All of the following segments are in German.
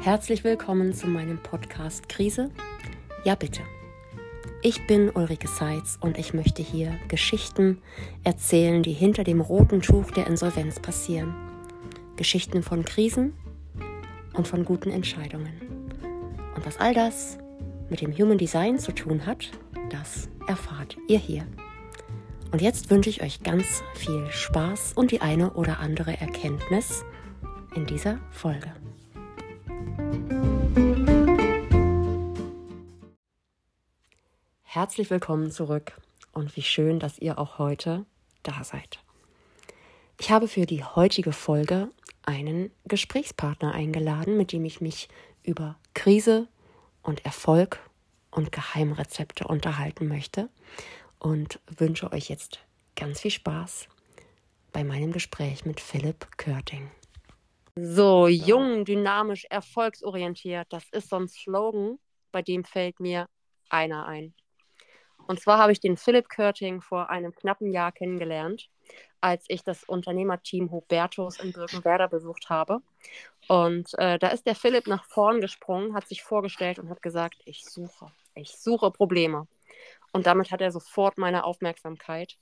Herzlich willkommen zu meinem Podcast Krise. Ja, bitte. Ich bin Ulrike Seitz und ich möchte hier Geschichten erzählen, die hinter dem roten Tuch der Insolvenz passieren. Geschichten von Krisen und von guten Entscheidungen. Und was all das mit dem Human Design zu tun hat, das erfahrt ihr hier. Und jetzt wünsche ich euch ganz viel Spaß und die eine oder andere Erkenntnis in dieser Folge. Herzlich willkommen zurück und wie schön, dass ihr auch heute da seid. Ich habe für die heutige Folge einen Gesprächspartner eingeladen, mit dem ich mich über Krise und Erfolg und Geheimrezepte unterhalten möchte und wünsche euch jetzt ganz viel Spaß bei meinem Gespräch mit Philipp Körting. So, jung, dynamisch, erfolgsorientiert, das ist so ein Slogan, bei dem fällt mir einer ein. Und zwar habe ich den Philipp Körting vor einem knappen Jahr kennengelernt, als ich das Unternehmerteam Hubertus in Birkenwerder besucht habe. Und äh, da ist der Philipp nach vorn gesprungen, hat sich vorgestellt und hat gesagt, ich suche, ich suche Probleme. Und damit hat er sofort meine Aufmerksamkeit.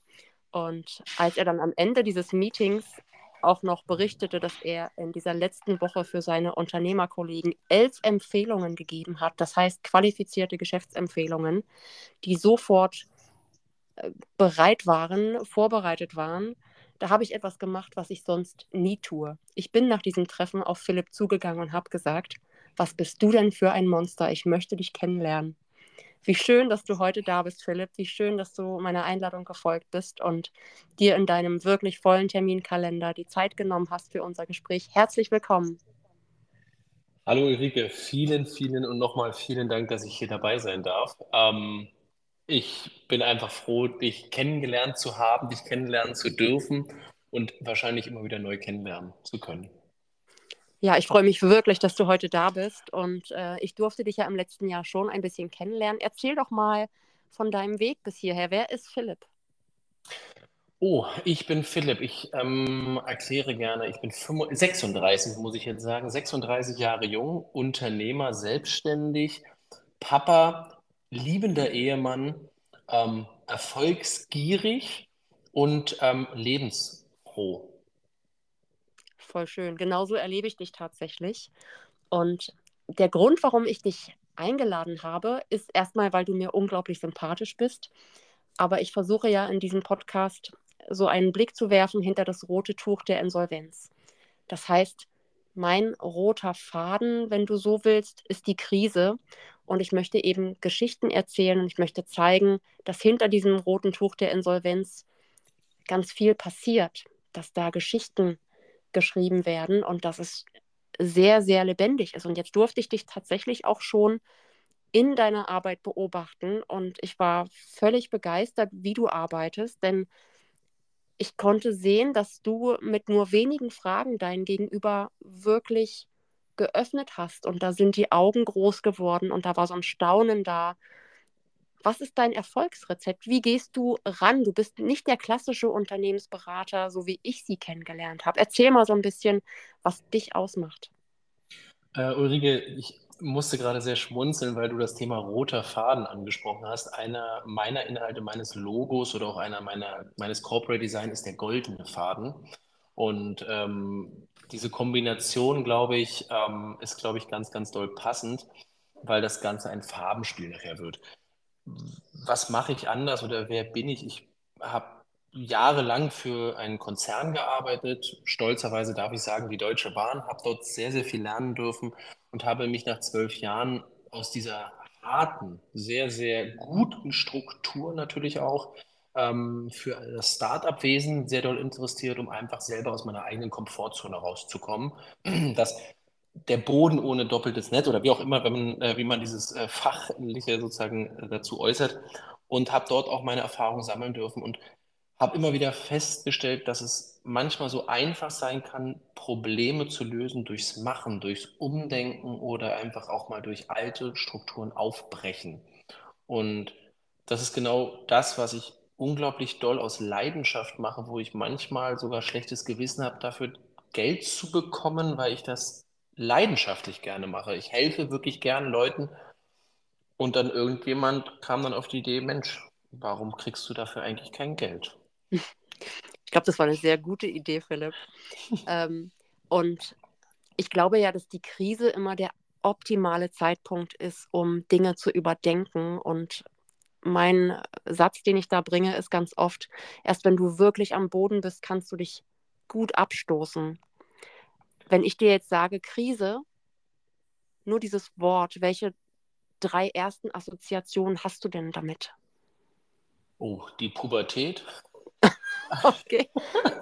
Und als er dann am Ende dieses Meetings auch noch berichtete, dass er in dieser letzten Woche für seine Unternehmerkollegen elf Empfehlungen gegeben hat, das heißt qualifizierte Geschäftsempfehlungen, die sofort äh, bereit waren, vorbereitet waren. Da habe ich etwas gemacht, was ich sonst nie tue. Ich bin nach diesem Treffen auf Philipp zugegangen und habe gesagt, was bist du denn für ein Monster? Ich möchte dich kennenlernen. Wie schön, dass du heute da bist, Philipp. Wie schön, dass du meiner Einladung gefolgt bist und dir in deinem wirklich vollen Terminkalender die Zeit genommen hast für unser Gespräch. Herzlich willkommen. Hallo Ulrike, vielen, vielen und nochmal vielen Dank, dass ich hier dabei sein darf. Ähm, ich bin einfach froh, dich kennengelernt zu haben, dich kennenlernen zu dürfen und wahrscheinlich immer wieder neu kennenlernen zu können. Ja, ich freue mich wirklich, dass du heute da bist und äh, ich durfte dich ja im letzten Jahr schon ein bisschen kennenlernen. Erzähl doch mal von deinem Weg bis hierher. Wer ist Philipp? Oh, ich bin Philipp. Ich ähm, erkläre gerne, ich bin 35, 36, muss ich jetzt sagen, 36 Jahre jung, Unternehmer, selbstständig, Papa, liebender Ehemann, ähm, erfolgsgierig und ähm, lebensfroh voll schön. Genauso erlebe ich dich tatsächlich. Und der Grund, warum ich dich eingeladen habe, ist erstmal, weil du mir unglaublich sympathisch bist. Aber ich versuche ja in diesem Podcast so einen Blick zu werfen hinter das rote Tuch der Insolvenz. Das heißt, mein roter Faden, wenn du so willst, ist die Krise. Und ich möchte eben Geschichten erzählen und ich möchte zeigen, dass hinter diesem roten Tuch der Insolvenz ganz viel passiert, dass da Geschichten geschrieben werden und dass es sehr, sehr lebendig ist. Und jetzt durfte ich dich tatsächlich auch schon in deiner Arbeit beobachten und ich war völlig begeistert, wie du arbeitest, denn ich konnte sehen, dass du mit nur wenigen Fragen dein Gegenüber wirklich geöffnet hast und da sind die Augen groß geworden und da war so ein Staunen da was ist dein Erfolgsrezept? Wie gehst du ran? Du bist nicht der klassische Unternehmensberater, so wie ich sie kennengelernt habe. Erzähl mal so ein bisschen, was dich ausmacht. Äh, Ulrike, ich musste gerade sehr schmunzeln, weil du das Thema roter Faden angesprochen hast. Einer meiner Inhalte meines Logos oder auch einer meiner, meines Corporate Design ist der goldene Faden. Und ähm, diese Kombination, glaube ich, ähm, ist, glaube ich, ganz, ganz doll passend, weil das Ganze ein Farbenspiel nachher wird was mache ich anders oder wer bin ich? Ich habe jahrelang für einen Konzern gearbeitet, stolzerweise darf ich sagen, die Deutsche Bahn, habe dort sehr, sehr viel lernen dürfen und habe mich nach zwölf Jahren aus dieser harten, sehr, sehr guten Struktur natürlich auch ähm, für das Start-up-Wesen sehr doll interessiert, um einfach selber aus meiner eigenen Komfortzone rauszukommen. Das der Boden ohne doppeltes Netz oder wie auch immer, wenn man, äh, wie man dieses äh, Fachliche sozusagen äh, dazu äußert. Und habe dort auch meine Erfahrungen sammeln dürfen und habe immer wieder festgestellt, dass es manchmal so einfach sein kann, Probleme zu lösen durchs Machen, durchs Umdenken oder einfach auch mal durch alte Strukturen aufbrechen. Und das ist genau das, was ich unglaublich doll aus Leidenschaft mache, wo ich manchmal sogar schlechtes Gewissen habe, dafür Geld zu bekommen, weil ich das leidenschaftlich gerne mache. Ich helfe wirklich gerne Leuten und dann irgendjemand kam dann auf die Idee, Mensch, warum kriegst du dafür eigentlich kein Geld? Ich glaube, das war eine sehr gute Idee, Philipp. ähm, und ich glaube ja, dass die Krise immer der optimale Zeitpunkt ist, um Dinge zu überdenken. Und mein Satz, den ich da bringe, ist ganz oft, erst wenn du wirklich am Boden bist, kannst du dich gut abstoßen. Wenn ich dir jetzt sage Krise, nur dieses Wort, welche drei ersten Assoziationen hast du denn damit? Oh, die Pubertät. okay.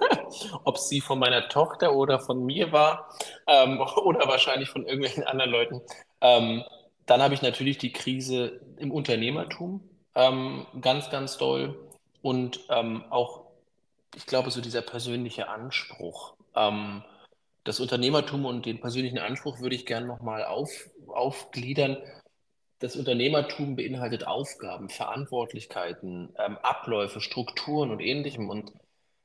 Ob sie von meiner Tochter oder von mir war ähm, oder wahrscheinlich von irgendwelchen anderen Leuten. Ähm, dann habe ich natürlich die Krise im Unternehmertum ähm, ganz, ganz doll und ähm, auch, ich glaube, so dieser persönliche Anspruch. Das Unternehmertum und den persönlichen Anspruch würde ich gerne nochmal auf, aufgliedern das Unternehmertum beinhaltet Aufgaben, Verantwortlichkeiten, ähm, Abläufe, Strukturen und ähnlichem. Und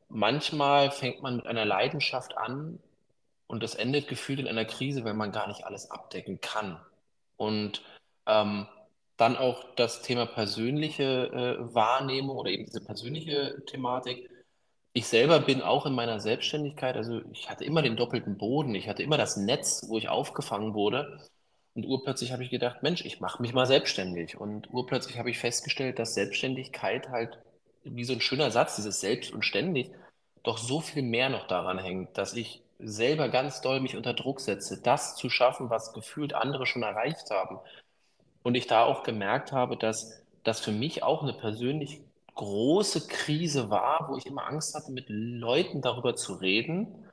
manchmal fängt man mit einer Leidenschaft an und das endet gefühlt in einer Krise, weil man gar nicht alles abdecken kann. Und ähm, dann auch das Thema persönliche äh, Wahrnehmung oder eben diese persönliche Thematik. Ich selber bin auch in meiner Selbstständigkeit, also ich hatte immer den doppelten Boden, ich hatte immer das Netz, wo ich aufgefangen wurde. Und urplötzlich habe ich gedacht, Mensch, ich mache mich mal selbstständig. Und urplötzlich habe ich festgestellt, dass Selbstständigkeit halt wie so ein schöner Satz, dieses Selbst und ständig, doch so viel mehr noch daran hängt, dass ich selber ganz doll mich unter Druck setze, das zu schaffen, was gefühlt andere schon erreicht haben. Und ich da auch gemerkt habe, dass das für mich auch eine persönlich große Krise war, wo ich immer Angst hatte, mit Leuten darüber zu reden.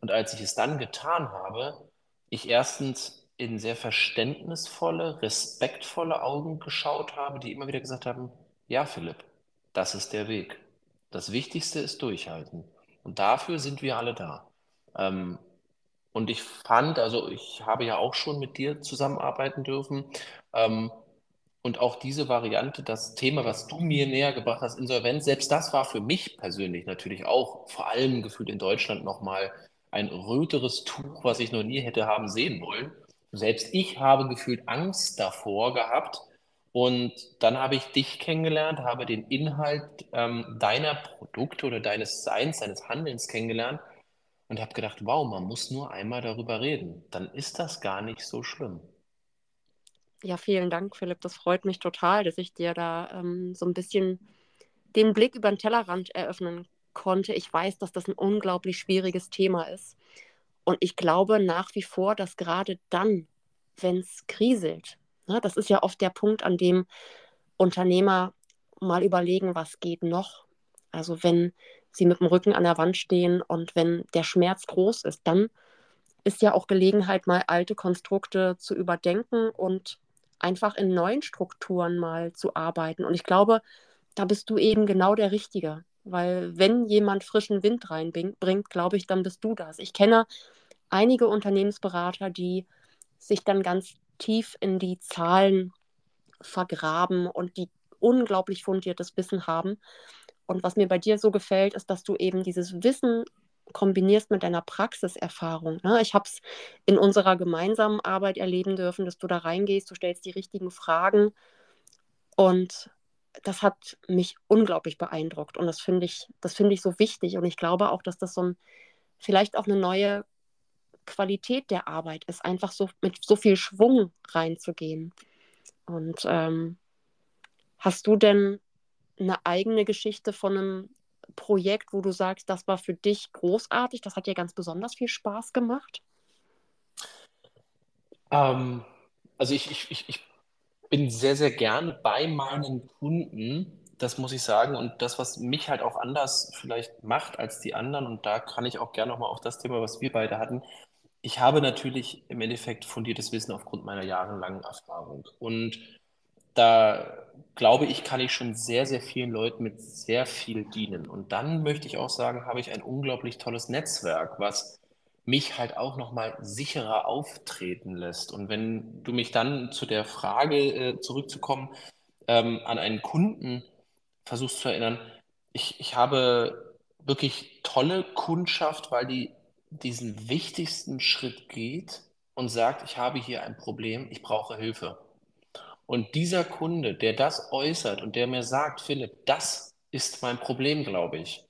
Und als ich es dann getan habe, ich erstens in sehr verständnisvolle, respektvolle Augen geschaut habe, die immer wieder gesagt haben, ja, Philipp, das ist der Weg. Das Wichtigste ist durchhalten. Und dafür sind wir alle da. Ähm, und ich fand, also ich habe ja auch schon mit dir zusammenarbeiten dürfen. Ähm, und auch diese Variante, das Thema, was du mir näher gebracht hast, Insolvenz, selbst das war für mich persönlich natürlich auch vor allem gefühlt in Deutschland nochmal ein röteres Tuch, was ich noch nie hätte haben sehen wollen. Selbst ich habe gefühlt Angst davor gehabt. Und dann habe ich dich kennengelernt, habe den Inhalt ähm, deiner Produkte oder deines Seins, deines Handelns kennengelernt und habe gedacht, wow, man muss nur einmal darüber reden. Dann ist das gar nicht so schlimm. Ja, vielen Dank, Philipp. Das freut mich total, dass ich dir da ähm, so ein bisschen den Blick über den Tellerrand eröffnen konnte. Ich weiß, dass das ein unglaublich schwieriges Thema ist. Und ich glaube nach wie vor, dass gerade dann, wenn es kriselt, ne, das ist ja oft der Punkt, an dem Unternehmer mal überlegen, was geht noch. Also wenn sie mit dem Rücken an der Wand stehen und wenn der Schmerz groß ist, dann ist ja auch Gelegenheit, mal alte Konstrukte zu überdenken und einfach in neuen Strukturen mal zu arbeiten. Und ich glaube, da bist du eben genau der Richtige. Weil wenn jemand frischen Wind reinbringt, glaube ich, dann bist du das. Ich kenne einige Unternehmensberater, die sich dann ganz tief in die Zahlen vergraben und die unglaublich fundiertes Wissen haben. Und was mir bei dir so gefällt, ist, dass du eben dieses Wissen kombinierst mit deiner Praxiserfahrung. Ne? Ich habe es in unserer gemeinsamen Arbeit erleben dürfen, dass du da reingehst, du stellst die richtigen Fragen und das hat mich unglaublich beeindruckt und das finde ich, das ich so wichtig und ich glaube auch, dass das so ein, vielleicht auch eine neue Qualität der Arbeit ist, einfach so mit so viel Schwung reinzugehen. Und ähm, hast du denn eine eigene Geschichte von einem Projekt, wo du sagst, das war für dich großartig, das hat dir ganz besonders viel Spaß gemacht? Ähm, also ich, ich, ich, ich bin sehr, sehr gerne bei meinen Kunden, das muss ich sagen. Und das, was mich halt auch anders vielleicht macht als die anderen, und da kann ich auch gerne nochmal auf das Thema, was wir beide hatten, ich habe natürlich im Endeffekt fundiertes Wissen aufgrund meiner jahrelangen Erfahrung. Und da glaube ich, kann ich schon sehr, sehr vielen Leuten mit sehr viel dienen. Und dann möchte ich auch sagen, habe ich ein unglaublich tolles Netzwerk, was mich halt auch nochmal sicherer auftreten lässt. Und wenn du mich dann zu der Frage äh, zurückzukommen, ähm, an einen Kunden versuchst zu erinnern, ich, ich habe wirklich tolle Kundschaft, weil die diesen wichtigsten Schritt geht, und sagt, ich habe hier ein Problem, ich brauche Hilfe. Und dieser Kunde, der das äußert und der mir sagt, Philipp, das ist mein Problem, glaube ich,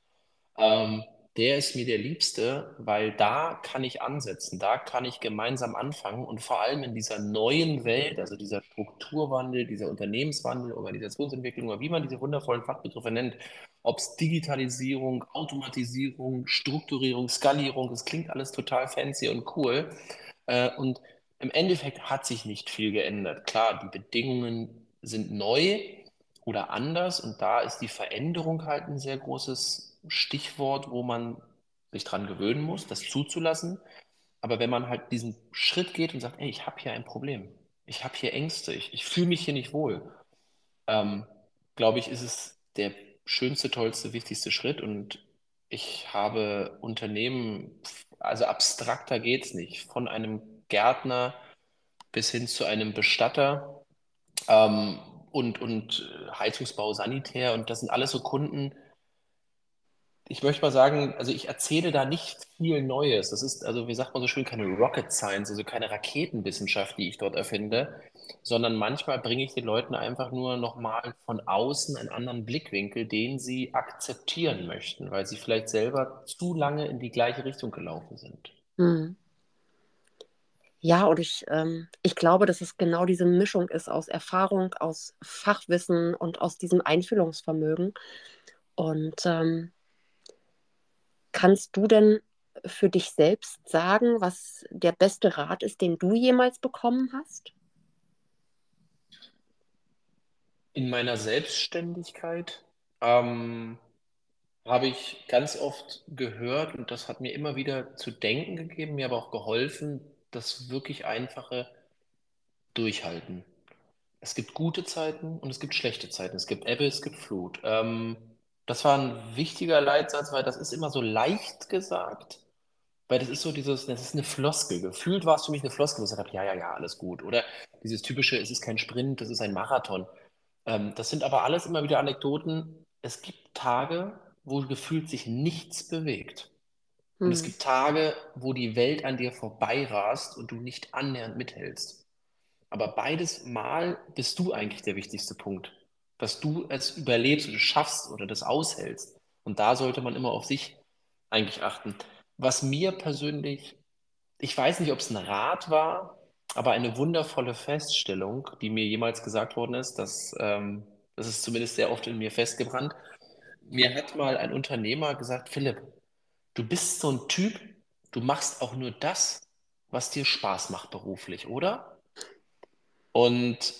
ähm, der ist mir der Liebste, weil da kann ich ansetzen, da kann ich gemeinsam anfangen und vor allem in dieser neuen Welt, also dieser Strukturwandel, dieser Unternehmenswandel, Organisationsentwicklung oder wie man diese wundervollen Fachbegriffe nennt, ob es Digitalisierung, Automatisierung, Strukturierung, Skalierung, das klingt alles total fancy und cool. Äh, und im Endeffekt hat sich nicht viel geändert. Klar, die Bedingungen sind neu oder anders und da ist die Veränderung halt ein sehr großes Stichwort, wo man sich dran gewöhnen muss, das zuzulassen. Aber wenn man halt diesen Schritt geht und sagt, ey, ich habe hier ein Problem, ich habe hier Ängste, ich, ich fühle mich hier nicht wohl, ähm, glaube ich, ist es der schönste, tollste, wichtigste Schritt. Und ich habe Unternehmen, also abstrakter geht es nicht, von einem Gärtner bis hin zu einem Bestatter ähm, und, und Heizungsbau, Sanitär. Und das sind alles so Kunden, ich möchte mal sagen, also ich erzähle da nicht viel Neues. Das ist, also wie sagt man so schön, keine Rocket Science, also keine Raketenwissenschaft, die ich dort erfinde, sondern manchmal bringe ich den Leuten einfach nur nochmal von außen einen anderen Blickwinkel, den sie akzeptieren möchten, weil sie vielleicht selber zu lange in die gleiche Richtung gelaufen sind. Hm. Ja, und ich, ähm, ich glaube, dass es genau diese Mischung ist aus Erfahrung, aus Fachwissen und aus diesem Einfühlungsvermögen. Und ähm, Kannst du denn für dich selbst sagen, was der beste Rat ist, den du jemals bekommen hast? In meiner Selbstständigkeit ähm, habe ich ganz oft gehört und das hat mir immer wieder zu denken gegeben, mir aber auch geholfen, das wirklich einfache Durchhalten. Es gibt gute Zeiten und es gibt schlechte Zeiten. Es gibt Ebbe, es gibt Flut. Ähm, das war ein wichtiger Leitsatz, weil das ist immer so leicht gesagt, weil das ist so dieses, das ist eine Floskel. Gefühlt war es für mich eine Floskel, wo ich gesagt habe, ja, ja, ja, alles gut. Oder dieses typische, es ist kein Sprint, es ist ein Marathon. Ähm, das sind aber alles immer wieder Anekdoten. Es gibt Tage, wo gefühlt sich nichts bewegt. Und hm. es gibt Tage, wo die Welt an dir vorbeirast und du nicht annähernd mithältst. Aber beides Mal bist du eigentlich der wichtigste Punkt dass du es überlebst oder schaffst oder das aushältst. Und da sollte man immer auf sich eigentlich achten. Was mir persönlich, ich weiß nicht, ob es ein Rat war, aber eine wundervolle Feststellung, die mir jemals gesagt worden ist, dass, ähm, das ist zumindest sehr oft in mir festgebrannt. Mir hat mal ein Unternehmer gesagt, Philipp, du bist so ein Typ, du machst auch nur das, was dir Spaß macht beruflich, oder? Und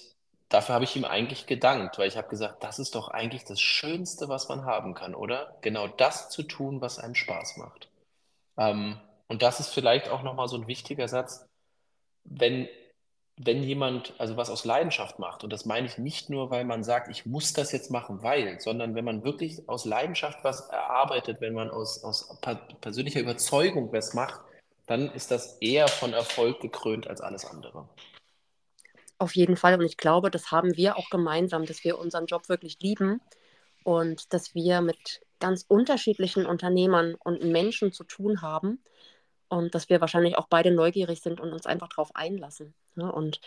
dafür habe ich ihm eigentlich gedankt, weil ich habe gesagt, das ist doch eigentlich das Schönste, was man haben kann, oder? Genau das zu tun, was einem Spaß macht. Ähm, und das ist vielleicht auch nochmal so ein wichtiger Satz, wenn, wenn jemand also was aus Leidenschaft macht, und das meine ich nicht nur, weil man sagt, ich muss das jetzt machen, weil, sondern wenn man wirklich aus Leidenschaft was erarbeitet, wenn man aus, aus persönlicher Überzeugung was macht, dann ist das eher von Erfolg gekrönt als alles andere. Auf jeden Fall. Und ich glaube, das haben wir auch gemeinsam, dass wir unseren Job wirklich lieben und dass wir mit ganz unterschiedlichen Unternehmern und Menschen zu tun haben und dass wir wahrscheinlich auch beide neugierig sind und uns einfach darauf einlassen. Ne? Und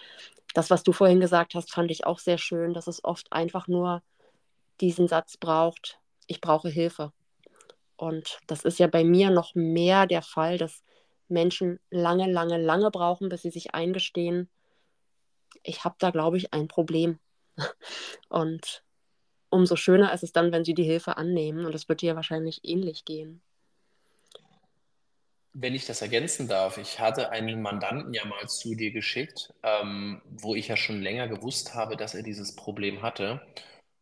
das, was du vorhin gesagt hast, fand ich auch sehr schön, dass es oft einfach nur diesen Satz braucht, ich brauche Hilfe. Und das ist ja bei mir noch mehr der Fall, dass Menschen lange, lange, lange brauchen, bis sie sich eingestehen, ich habe da, glaube ich, ein Problem. Und umso schöner ist es dann, wenn sie die Hilfe annehmen. Und es wird dir wahrscheinlich ähnlich gehen. Wenn ich das ergänzen darf, ich hatte einen Mandanten ja mal zu dir geschickt, ähm, wo ich ja schon länger gewusst habe, dass er dieses Problem hatte.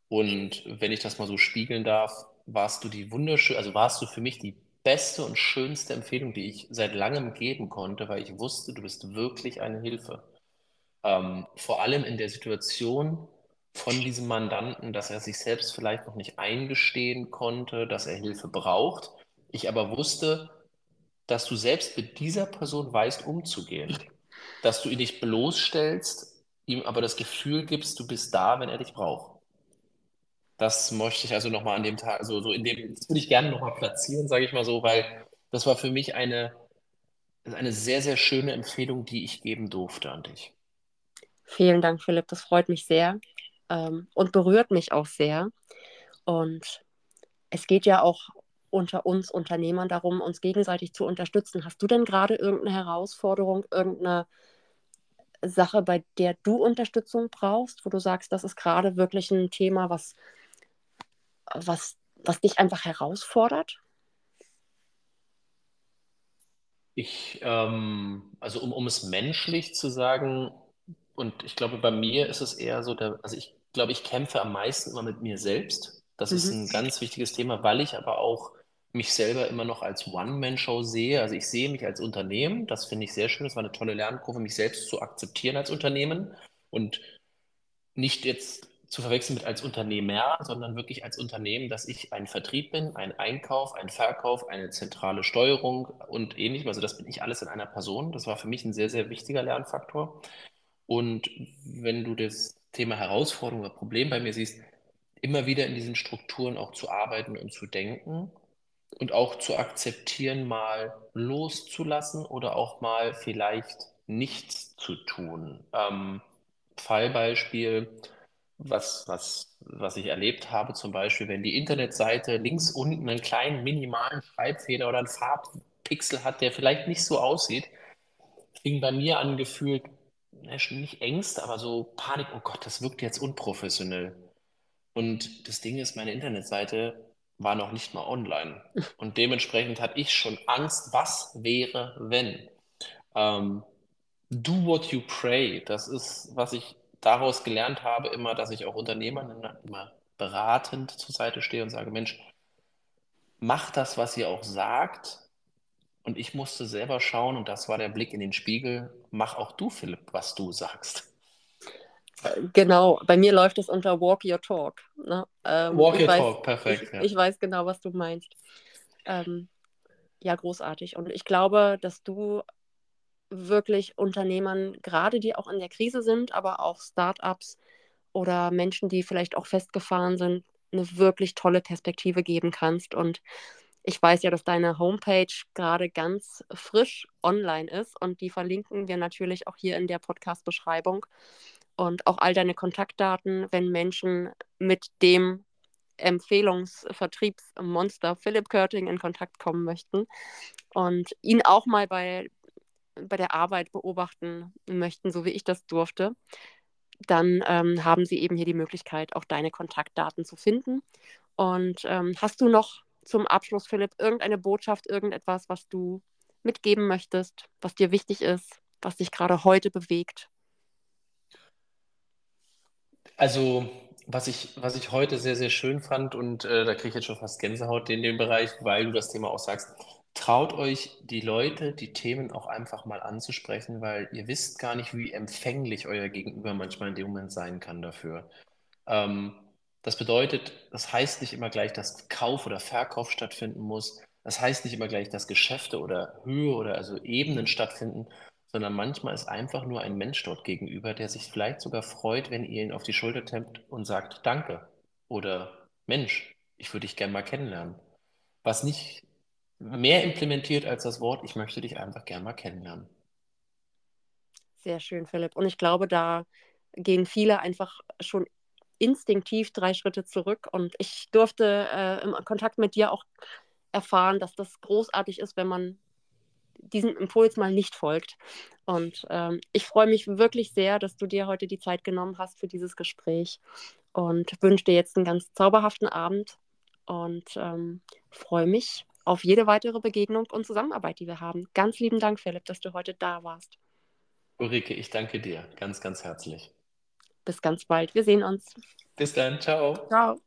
Und wenn ich das mal so spiegeln darf, warst du die wunderschön, also warst du für mich die beste und schönste Empfehlung, die ich seit langem geben konnte, weil ich wusste, du bist wirklich eine Hilfe ähm, vor allem in der Situation von diesem Mandanten, dass er sich selbst vielleicht noch nicht eingestehen konnte, dass er Hilfe braucht. Ich aber wusste, dass du selbst mit dieser Person weißt, umzugehen. Dass du ihn nicht bloßstellst, ihm aber das Gefühl gibst, du bist da, wenn er dich braucht. Das möchte ich also nochmal an dem Tag, also so in dem, das würde ich gerne nochmal platzieren, sage ich mal so, weil das war für mich eine eine sehr, sehr schöne Empfehlung, die ich geben durfte an dich. Vielen Dank, Philipp. Das freut mich sehr ähm, und berührt mich auch sehr. Und es geht ja auch unter uns Unternehmern darum, uns gegenseitig zu unterstützen. Hast du denn gerade irgendeine Herausforderung, irgendeine Sache, bei der du Unterstützung brauchst, wo du sagst, das ist gerade wirklich ein Thema, was, was, was dich einfach herausfordert? Ich, ähm, also um, um es menschlich zu sagen, und ich glaube, bei mir ist es eher so, der, also ich glaube, ich kämpfe am meisten immer mit mir selbst. Das mhm. ist ein ganz wichtiges Thema, weil ich aber auch mich selber immer noch als One-Man-Show sehe. Also ich sehe mich als Unternehmen, das finde ich sehr schön, das war eine tolle Lernkurve, mich selbst zu akzeptieren als Unternehmen und nicht jetzt zu verwechseln mit als Unternehmer, sondern wirklich als Unternehmen, dass ich ein Vertrieb bin, ein Einkauf, ein Verkauf, eine zentrale Steuerung und ähnlichem. Also das bin ich alles in einer Person. Das war für mich ein sehr, sehr wichtiger Lernfaktor. Und wenn du das Thema Herausforderung oder Problem bei mir siehst, immer wieder in diesen Strukturen auch zu arbeiten und zu denken und auch zu akzeptieren, mal loszulassen oder auch mal vielleicht nichts zu tun. Ähm, Fallbeispiel, was, was, was ich erlebt habe, zum Beispiel, wenn die Internetseite links unten einen kleinen minimalen Schreibfehler oder einen Farbpixel hat, der vielleicht nicht so aussieht, fing bei mir an gefühlt, nicht Ängste, aber so Panik, oh Gott, das wirkt jetzt unprofessionell. Und das Ding ist, meine Internetseite war noch nicht mal online. Und dementsprechend hatte ich schon Angst, was wäre, wenn. Ähm, do what you pray. Das ist, was ich daraus gelernt habe, immer, dass ich auch Unternehmern immer beratend zur Seite stehe und sage, Mensch, mach das, was ihr auch sagt. Und ich musste selber schauen, und das war der Blick in den Spiegel, mach auch du, Philipp, was du sagst. Genau, bei mir läuft es unter Walk Your Talk. Ne? Ähm, Walk Your weiß, Talk, perfekt. Ich, ja. ich, weiß genau, was du meinst. Ähm, ja, großartig. Und ich glaube, dass du wirklich Unternehmern, gerade die auch in der Krise sind, aber auch Startups oder Menschen, die vielleicht auch festgefahren sind, eine wirklich tolle Perspektive geben kannst. Und ich weiß ja, dass deine Homepage gerade ganz frisch online ist und die verlinken wir natürlich auch hier in der Podcast-Beschreibung und auch all deine Kontaktdaten, wenn Menschen mit dem Empfehlungsvertriebsmonster Philipp Körting in Kontakt kommen möchten und ihn auch mal bei, bei der Arbeit beobachten möchten, so wie ich das durfte, dann ähm, haben sie eben hier die Möglichkeit, auch deine Kontaktdaten zu finden. Und ähm, hast du noch zum Abschluss, Philipp, irgendeine Botschaft, irgendetwas, was du mitgeben möchtest, was dir wichtig ist, was dich gerade heute bewegt? Also, was ich, was ich heute sehr, sehr schön fand, und äh, da kriege ich jetzt schon fast Gänsehaut in dem Bereich, weil du das Thema auch sagst, traut euch die Leute, die Themen auch einfach mal anzusprechen, weil ihr wisst gar nicht, wie empfänglich euer Gegenüber manchmal in dem Moment sein kann dafür. Ähm, das bedeutet, das heißt nicht immer gleich, dass Kauf oder Verkauf stattfinden muss. Das heißt nicht immer gleich, dass Geschäfte oder Höhe oder also Ebenen stattfinden, sondern manchmal ist einfach nur ein Mensch dort gegenüber, der sich vielleicht sogar freut, wenn ihr ihn auf die Schulter tempt und sagt Danke oder Mensch, ich würde dich gerne mal kennenlernen. Was nicht mehr implementiert als das Wort, ich möchte dich einfach gerne mal kennenlernen. Sehr schön, Philipp. Und ich glaube, da gehen viele einfach schon instinktiv drei Schritte zurück. Und ich durfte äh, im Kontakt mit dir auch erfahren, dass das großartig ist, wenn man diesem Impuls mal nicht folgt. Und ähm, ich freue mich wirklich sehr, dass du dir heute die Zeit genommen hast für dieses Gespräch und wünsche dir jetzt einen ganz zauberhaften Abend und ähm, freue mich auf jede weitere Begegnung und Zusammenarbeit, die wir haben. Ganz lieben Dank, Philipp, dass du heute da warst. Ulrike, ich danke dir ganz, ganz herzlich. Bis ganz bald. Wir sehen uns. Bis dann. Ciao. Ciao.